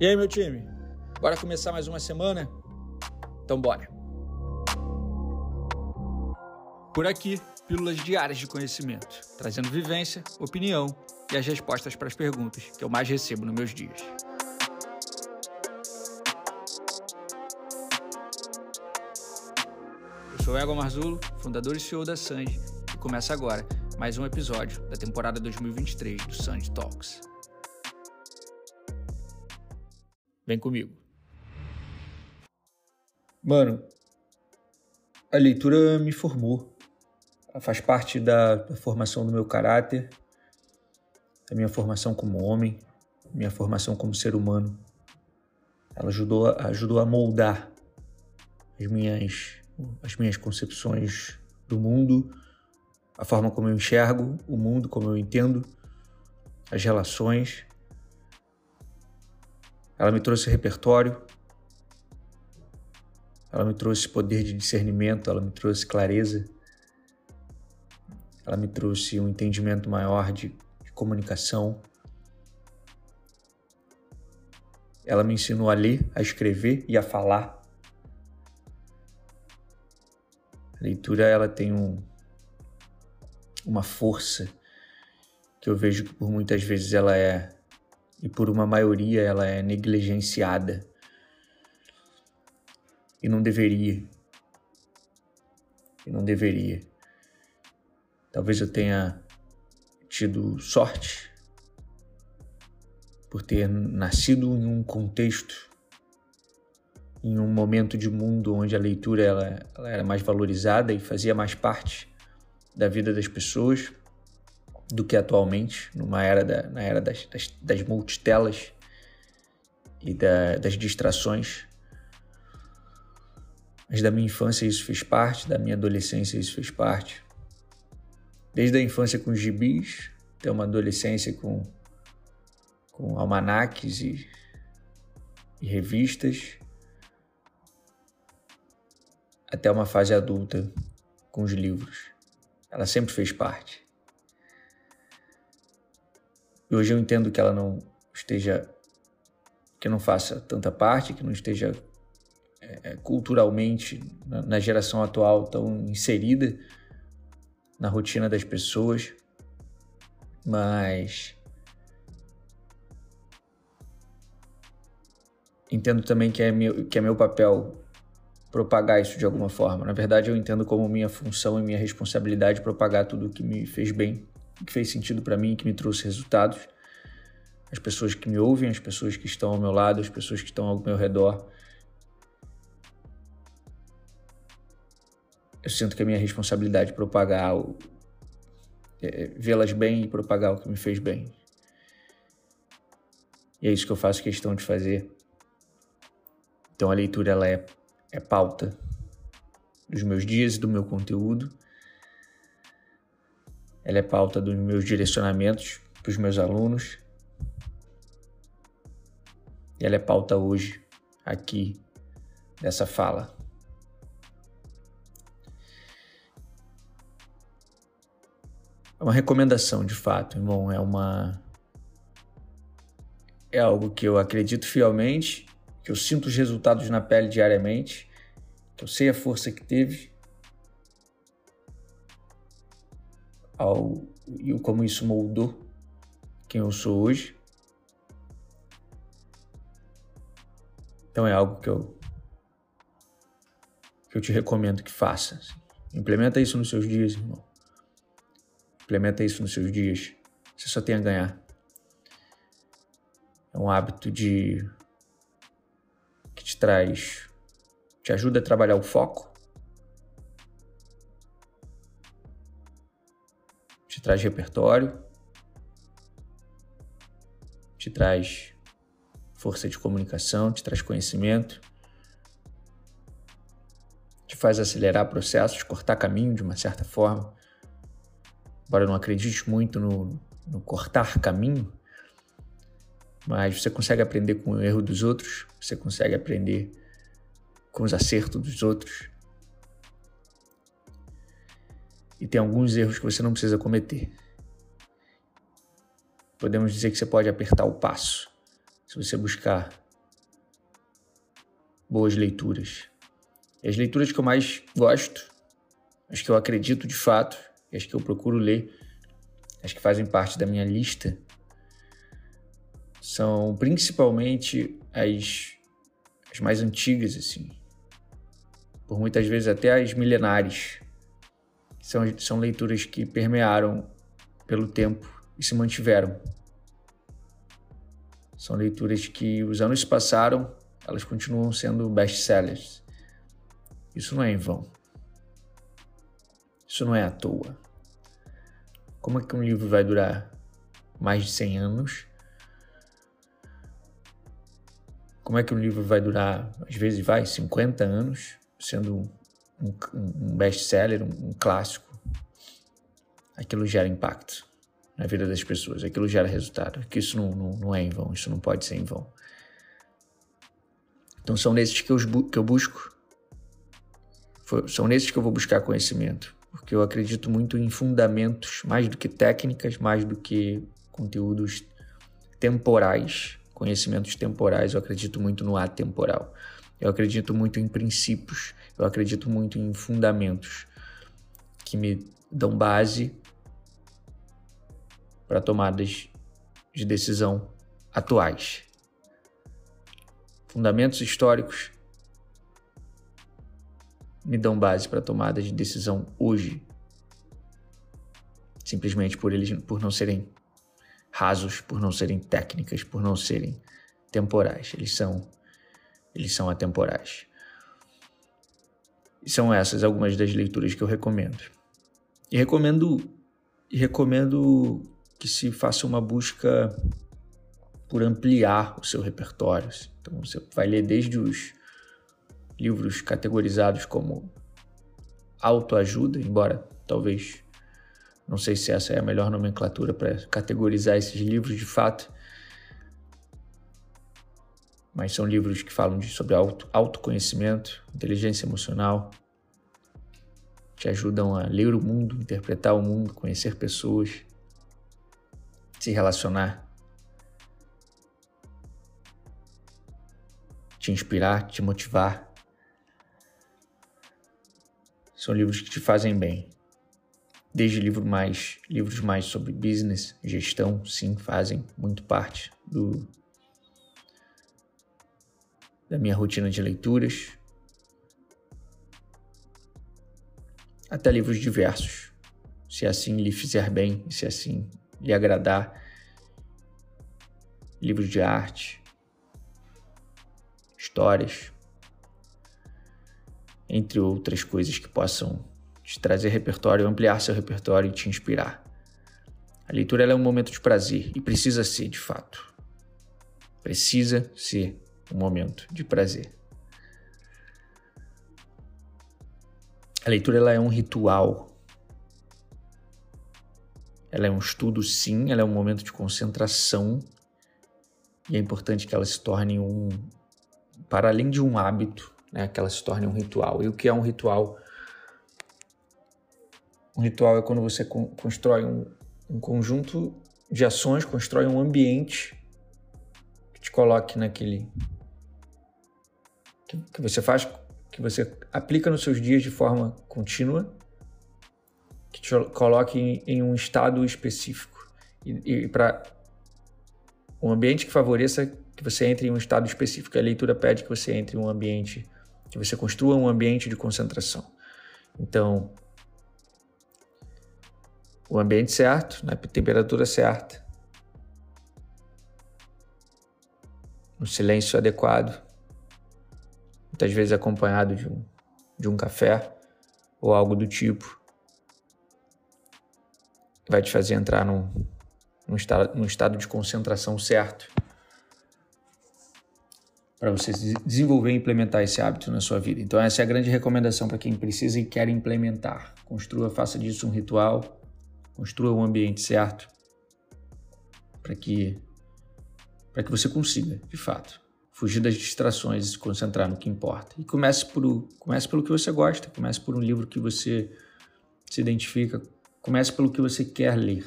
E aí, meu time? Bora começar mais uma semana? Então bora! Por aqui, pílulas diárias de conhecimento, trazendo vivência, opinião e as respostas para as perguntas que eu mais recebo nos meus dias. Eu sou Ego Marzulo, fundador e CEO da Sanji, e começa agora mais um episódio da temporada 2023 do Sanji Talks. Vem comigo. Mano, a leitura me formou. Ela faz parte da, da formação do meu caráter, da minha formação como homem, minha formação como ser humano. Ela ajudou, ajudou a moldar as minhas, as minhas concepções do mundo, a forma como eu enxergo o mundo, como eu entendo as relações. Ela me trouxe repertório, ela me trouxe poder de discernimento, ela me trouxe clareza, ela me trouxe um entendimento maior de, de comunicação. Ela me ensinou a ler, a escrever e a falar. A leitura ela tem um, uma força que eu vejo que por muitas vezes ela é e por uma maioria ela é negligenciada e não deveria. E não deveria. Talvez eu tenha tido sorte por ter nascido em um contexto, em um momento de mundo onde a leitura ela, ela era mais valorizada e fazia mais parte da vida das pessoas do que atualmente, numa era da, na era das, das, das multitelas e da, das distrações. Mas da minha infância isso fez parte, da minha adolescência isso fez parte. Desde a infância com gibis, até uma adolescência com, com almanaques e, e revistas, até uma fase adulta com os livros. Ela sempre fez parte. Hoje eu entendo que ela não esteja, que não faça tanta parte, que não esteja é, é culturalmente na, na geração atual tão inserida na rotina das pessoas, mas entendo também que é meu, que é meu papel propagar isso de alguma forma. Na verdade, eu entendo como minha função e minha responsabilidade propagar tudo o que me fez bem, que fez sentido para mim, que me trouxe resultados. As pessoas que me ouvem, as pessoas que estão ao meu lado, as pessoas que estão ao meu redor. Eu sinto que é minha responsabilidade propagar, é, vê-las bem e propagar o que me fez bem. E é isso que eu faço questão de fazer. Então a leitura ela é é pauta dos meus dias e do meu conteúdo. Ela é pauta dos meus direcionamentos para os meus alunos. E ela é pauta hoje, aqui, dessa fala. É uma recomendação, de fato, irmão. É uma. É algo que eu acredito fielmente que eu sinto os resultados na pele diariamente, que eu sei a força que teve ao, e como isso moldou quem eu sou hoje. Então é algo que eu que eu te recomendo que faça. Assim. Implementa isso nos seus dias, irmão. Implementa isso nos seus dias. Você só tem a ganhar. É um hábito de que te traz, te ajuda a trabalhar o foco, traz repertório, te traz força de comunicação, te traz conhecimento, te faz acelerar processos, cortar caminho de uma certa forma. Embora eu não acredite muito no, no cortar caminho, mas você consegue aprender com o erro dos outros, você consegue aprender com os acertos dos outros. E tem alguns erros que você não precisa cometer. Podemos dizer que você pode apertar o passo se você buscar boas leituras. E as leituras que eu mais gosto, as que eu acredito de fato, as que eu procuro ler, as que fazem parte da minha lista, são principalmente as, as mais antigas, assim. Por muitas vezes até as milenares. São, são leituras que permearam pelo tempo e se mantiveram. São leituras que os anos passaram, elas continuam sendo best-sellers. Isso não é em vão. Isso não é à toa. Como é que um livro vai durar mais de 100 anos? Como é que um livro vai durar, às vezes vai, 50 anos, sendo um, um best-seller, um, um clássico? Aquilo gera impacto na vida das pessoas, aquilo gera resultado. Que isso não, não, não é em vão, isso não pode ser em vão. Então são nesses que eu, que eu busco, são nesses que eu vou buscar conhecimento, porque eu acredito muito em fundamentos, mais do que técnicas, mais do que conteúdos temporais, conhecimentos temporais, eu acredito muito no atemporal. Eu acredito muito em princípios, eu acredito muito em fundamentos que me dão base para tomadas de decisão atuais. Fundamentos históricos me dão base para tomadas de decisão hoje, simplesmente por eles por não serem rasos, por não serem técnicas, por não serem temporais. Eles são eles são atemporais. E são essas algumas das leituras que eu recomendo. E recomendo e recomendo que se faça uma busca por ampliar o seu repertório. Então você vai ler desde os livros categorizados como autoajuda, embora talvez não sei se essa é a melhor nomenclatura para categorizar esses livros de fato, mas são livros que falam de, sobre auto, autoconhecimento, inteligência emocional, te ajudam a ler o mundo, interpretar o mundo, conhecer pessoas, se relacionar, te inspirar, te motivar. São livros que te fazem bem. Desde livro mais, livros mais sobre business, gestão, sim, fazem muito parte do, da minha rotina de leituras, até livros diversos, se assim lhe fizer bem, se assim lhe agradar. Livros de arte, histórias, entre outras coisas que possam te trazer repertório, ampliar seu repertório e te inspirar. A leitura é um momento de prazer e precisa ser, de fato. Precisa ser momento de prazer. A leitura ela é um ritual ela é um estudo, sim, ela é um momento de concentração e é importante que ela se torne um, para além de um hábito, né, que ela se torne um ritual. E o que é um ritual? Um ritual é quando você constrói um, um conjunto de ações, constrói um ambiente que te coloque naquele. Que, você faz, que você aplica nos seus dias de forma contínua que te coloque em, em um estado específico. E, e para um ambiente que favoreça que você entre em um estado específico. A leitura pede que você entre em um ambiente, que você construa um ambiente de concentração. Então, o ambiente certo, na temperatura certa, no silêncio adequado, muitas vezes acompanhado de um, de um café ou algo do tipo vai te fazer entrar num, num, estado, num estado de concentração certo para você desenvolver e implementar esse hábito na sua vida. Então essa é a grande recomendação para quem precisa e quer implementar. Construa, faça disso um ritual, construa um ambiente certo para que para que você consiga, de fato, fugir das distrações e se concentrar no que importa. E comece por comece pelo que você gosta, comece por um livro que você se identifica, Comece pelo que você quer ler.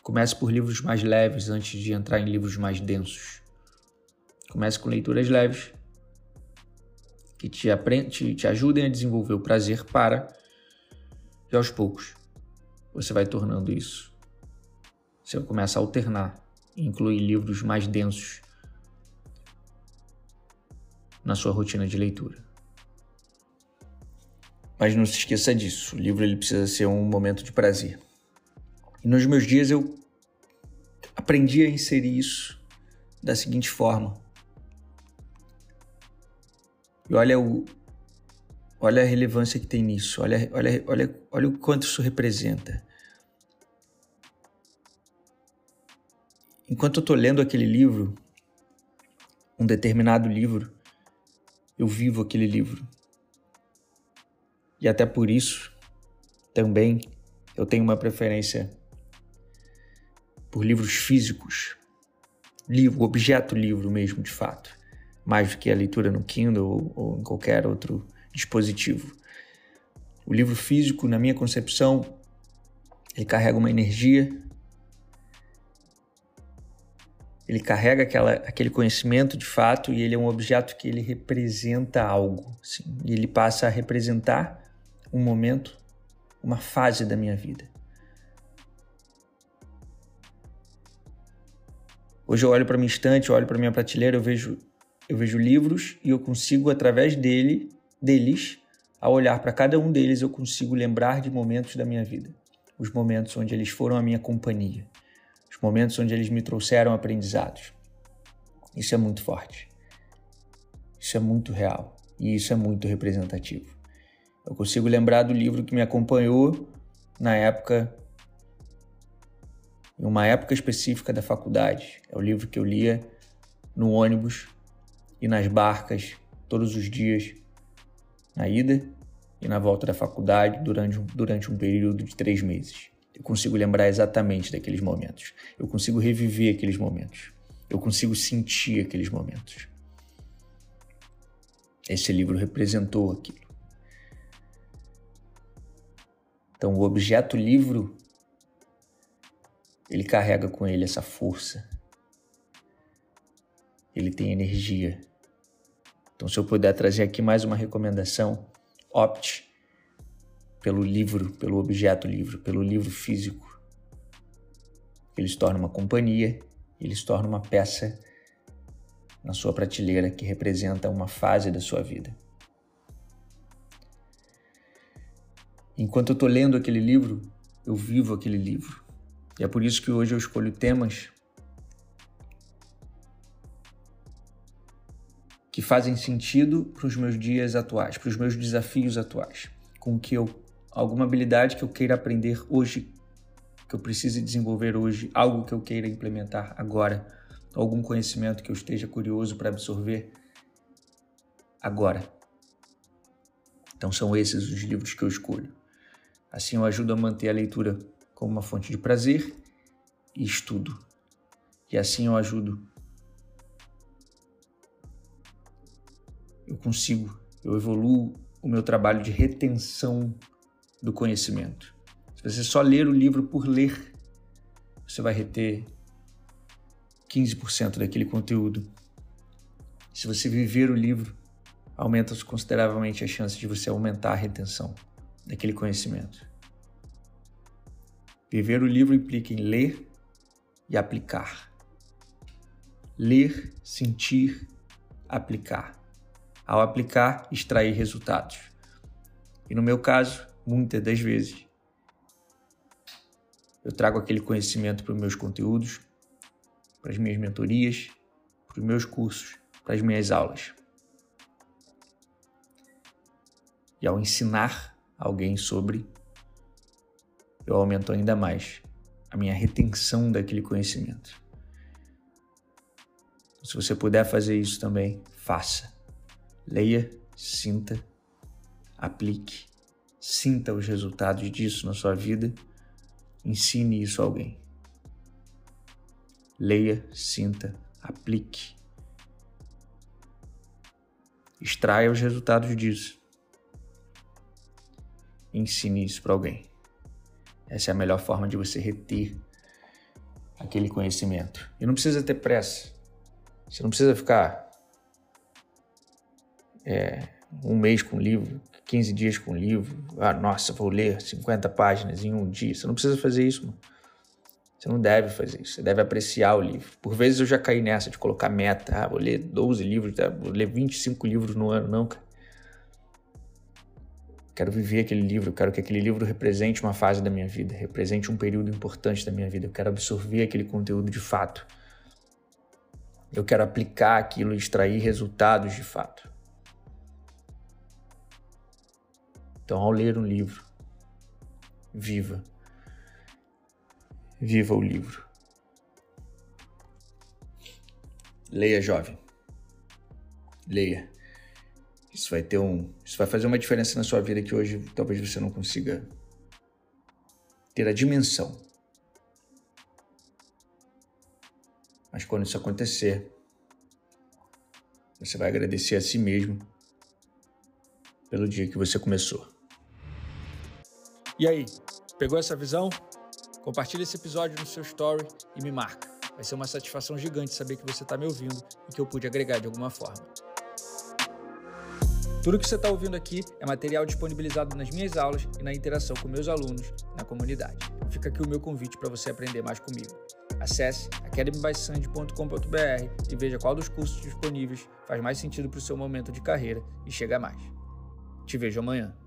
Comece por livros mais leves antes de entrar em livros mais densos. Comece com leituras leves que te, te, te ajudem a desenvolver o prazer para, e aos poucos, você vai tornando isso. Você começa a alternar incluir livros mais densos na sua rotina de leitura. Mas não se esqueça disso, o livro ele precisa ser um momento de prazer. E nos meus dias eu aprendi a inserir isso da seguinte forma. E olha o olha a relevância que tem nisso, olha, olha, olha, olha o quanto isso representa. Enquanto eu estou lendo aquele livro, um determinado livro, eu vivo aquele livro. E até por isso, também, eu tenho uma preferência por livros físicos, livro, objeto livro mesmo, de fato, mais do que a leitura no Kindle ou, ou em qualquer outro dispositivo. O livro físico, na minha concepção, ele carrega uma energia, ele carrega aquela, aquele conhecimento de fato e ele é um objeto que ele representa algo. Assim, e ele passa a representar um momento, uma fase da minha vida. Hoje eu olho para minha estante, eu olho para minha prateleira, eu vejo, eu vejo livros e eu consigo através dele, deles, ao olhar para cada um deles, eu consigo lembrar de momentos da minha vida, os momentos onde eles foram a minha companhia momentos onde eles me trouxeram aprendizados. Isso é muito forte. Isso é muito real e isso é muito representativo. Eu consigo lembrar do livro que me acompanhou na época, em uma época específica da faculdade. É o livro que eu lia no ônibus e nas barcas todos os dias, na ida e na volta da faculdade durante, durante um período de três meses. Eu consigo lembrar exatamente daqueles momentos. Eu consigo reviver aqueles momentos. Eu consigo sentir aqueles momentos. Esse livro representou aquilo. Então, o objeto livro ele carrega com ele essa força. Ele tem energia. Então, se eu puder trazer aqui mais uma recomendação, opte pelo livro, pelo objeto livro, pelo livro físico. Ele se torna uma companhia, ele se torna uma peça na sua prateleira que representa uma fase da sua vida. Enquanto eu estou lendo aquele livro, eu vivo aquele livro. E é por isso que hoje eu escolho temas que fazem sentido para os meus dias atuais, para os meus desafios atuais, com que eu alguma habilidade que eu queira aprender hoje, que eu precise desenvolver hoje, algo que eu queira implementar agora, algum conhecimento que eu esteja curioso para absorver agora. Então são esses os livros que eu escolho. Assim eu ajudo a manter a leitura como uma fonte de prazer e estudo. E assim eu ajudo. Eu consigo, eu evoluo o meu trabalho de retenção do conhecimento. Se você só ler o livro por ler, você vai reter 15% daquele conteúdo. Se você viver o livro, aumenta consideravelmente a chance de você aumentar a retenção daquele conhecimento. Viver o livro implica em ler e aplicar. Ler, sentir, aplicar. Ao aplicar, extrair resultados. E no meu caso, muitas das vezes. Eu trago aquele conhecimento para os meus conteúdos, para as minhas mentorias, para os meus cursos, para as minhas aulas. E ao ensinar alguém sobre, eu aumento ainda mais a minha retenção daquele conhecimento. Se você puder fazer isso também, faça. Leia, sinta, aplique sinta os resultados disso na sua vida, ensine isso a alguém. Leia, sinta, aplique. Extraia os resultados disso. Ensine isso para alguém. Essa é a melhor forma de você reter aquele conhecimento. E não precisa ter pressa. Você não precisa ficar é, um mês com livro, 15 dias com livro. Ah, nossa, vou ler 50 páginas em um dia. Você não precisa fazer isso, mano. Você não deve fazer isso. Você deve apreciar o livro. Por vezes eu já caí nessa de colocar meta. Ah, vou ler 12 livros, tá? vou ler 25 livros no ano. Não, cara. Quero viver aquele livro, quero que aquele livro represente uma fase da minha vida, represente um período importante da minha vida. Eu quero absorver aquele conteúdo de fato. Eu quero aplicar aquilo e extrair resultados de fato. Então, ao ler um livro, viva. Viva o livro. Leia, jovem. Leia. Isso vai ter um, isso vai fazer uma diferença na sua vida que hoje talvez você não consiga ter a dimensão. Mas quando isso acontecer, você vai agradecer a si mesmo pelo dia que você começou. E aí, pegou essa visão? Compartilhe esse episódio no seu story e me marca. Vai ser uma satisfação gigante saber que você está me ouvindo e que eu pude agregar de alguma forma. Tudo que você está ouvindo aqui é material disponibilizado nas minhas aulas e na interação com meus alunos na comunidade. Fica aqui o meu convite para você aprender mais comigo. Acesse academybysand.com.br e veja qual dos cursos disponíveis faz mais sentido para o seu momento de carreira e chega mais. Te vejo amanhã.